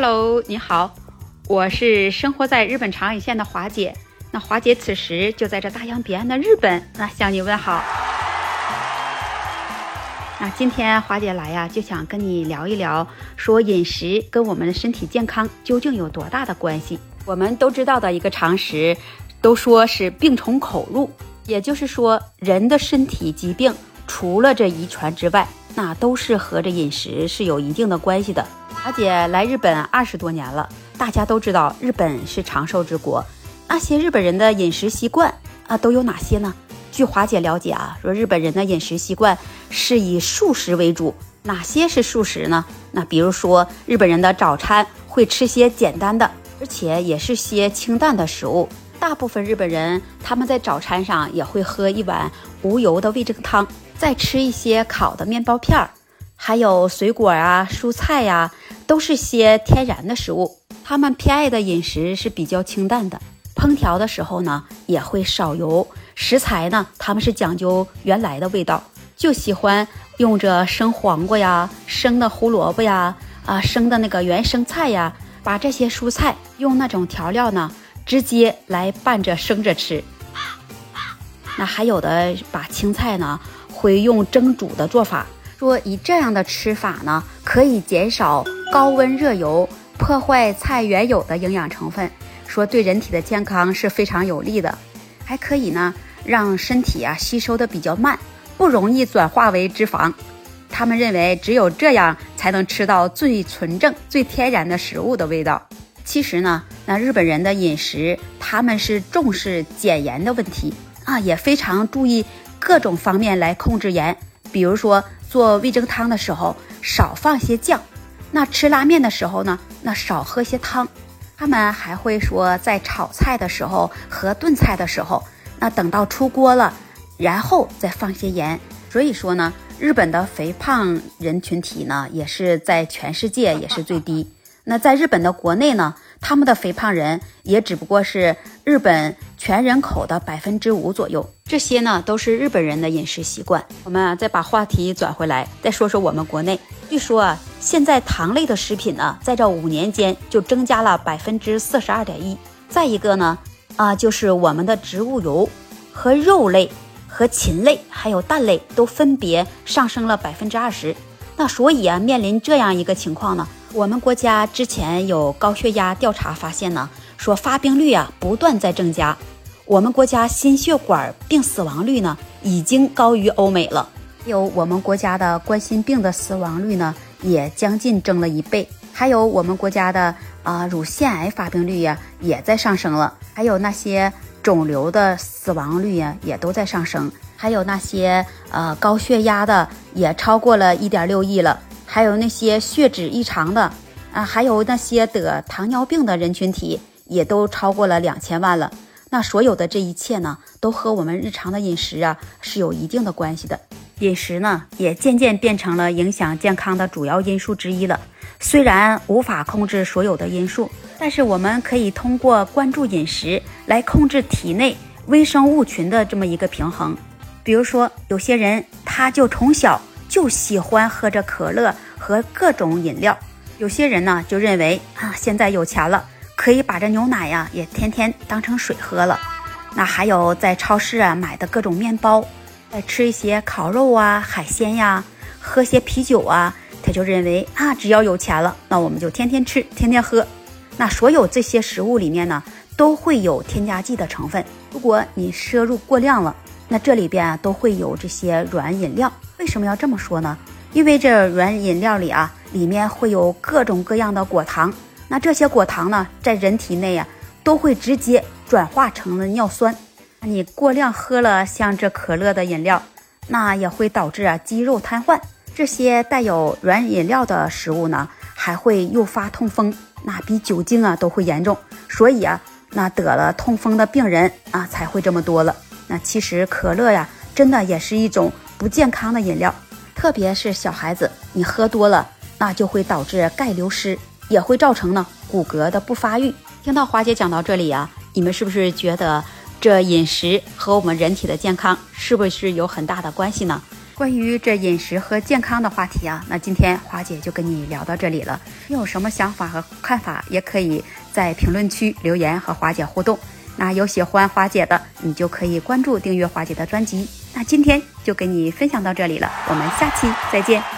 Hello，你好，我是生活在日本长野县的华姐。那华姐此时就在这大洋彼岸的日本，那向你问好。那今天华姐来呀，就想跟你聊一聊，说饮食跟我们的身体健康究竟有多大的关系？我们都知道的一个常识，都说是病从口入，也就是说，人的身体疾病除了这遗传之外，那都是和这饮食是有一定的关系的。华姐来日本二十多年了，大家都知道日本是长寿之国。那些日本人的饮食习惯啊，都有哪些呢？据华姐了解啊，说日本人的饮食习惯是以素食为主。哪些是素食呢？那比如说，日本人的早餐会吃些简单的，而且也是些清淡的食物。大部分日本人他们在早餐上也会喝一碗无油的味噌汤，再吃一些烤的面包片儿，还有水果啊、蔬菜呀，都是些天然的食物。他们偏爱的饮食是比较清淡的。烹调的时候呢，也会少油。食材呢，他们是讲究原来的味道，就喜欢用着生黄瓜呀、生的胡萝卜呀、啊生的那个原生菜呀，把这些蔬菜用那种调料呢，直接来拌着生着吃。那还有的把青菜呢，会用蒸煮的做法，说以这样的吃法呢，可以减少高温热油，破坏菜原有的营养成分。说对人体的健康是非常有利的，还可以呢，让身体啊吸收的比较慢，不容易转化为脂肪。他们认为只有这样才能吃到最纯正、最天然的食物的味道。其实呢，那日本人的饮食他们是重视减盐的问题啊，也非常注意各种方面来控制盐。比如说做味噌汤的时候少放些酱，那吃拉面的时候呢，那少喝些汤。他们还会说，在炒菜的时候和炖菜的时候，那等到出锅了，然后再放些盐。所以说呢，日本的肥胖人群体呢，也是在全世界 也是最低。那在日本的国内呢，他们的肥胖人也只不过是日本全人口的百分之五左右。这些呢，都是日本人的饮食习惯。我们啊，再把话题转回来，再说说我们国内。据说啊，现在糖类的食品呢，在这五年间就增加了百分之四十二点一。再一个呢，啊，就是我们的植物油和肉类、和禽类还有蛋类都分别上升了百分之二十。那所以啊，面临这样一个情况呢，我们国家之前有高血压调查发现呢，说发病率啊不断在增加。我们国家心血管病死亡率呢，已经高于欧美了。有我们国家的冠心病的死亡率呢，也将近增了一倍。还有我们国家的啊乳腺癌发病率呀，也在上升了。还有那些肿瘤的死亡率呀，也都在上升。还有那些呃高血压的，也超过了一点六亿了。还有那些血脂异常的啊，还有那些得糖尿病的人群体，也都超过了两千万了。那所有的这一切呢，都和我们日常的饮食啊是有一定的关系的。饮食呢，也渐渐变成了影响健康的主要因素之一了。虽然无法控制所有的因素，但是我们可以通过关注饮食来控制体内微生物群的这么一个平衡。比如说，有些人他就从小就喜欢喝着可乐和各种饮料；有些人呢就认为啊，现在有钱了，可以把这牛奶呀也天天当成水喝了。那还有在超市啊买的各种面包。再吃一些烤肉啊、海鲜呀，喝些啤酒啊，他就认为啊，只要有钱了，那我们就天天吃、天天喝。那所有这些食物里面呢，都会有添加剂的成分。如果你摄入过量了，那这里边啊都会有这些软饮料。为什么要这么说呢？因为这软饮料里啊，里面会有各种各样的果糖。那这些果糖呢，在人体内啊，都会直接转化成了尿酸。你过量喝了像这可乐的饮料，那也会导致啊肌肉瘫痪。这些带有软饮料的食物呢，还会诱发痛风，那比酒精啊都会严重。所以啊，那得了痛风的病人啊才会这么多了。那其实可乐呀，真的也是一种不健康的饮料，特别是小孩子，你喝多了，那就会导致钙流失，也会造成呢骨骼的不发育。听到华姐讲到这里啊，你们是不是觉得？这饮食和我们人体的健康是不是有很大的关系呢？关于这饮食和健康的话题啊，那今天华姐就跟你聊到这里了。你有什么想法和看法，也可以在评论区留言和华姐互动。那有喜欢华姐的，你就可以关注订阅华姐的专辑。那今天就跟你分享到这里了，我们下期再见。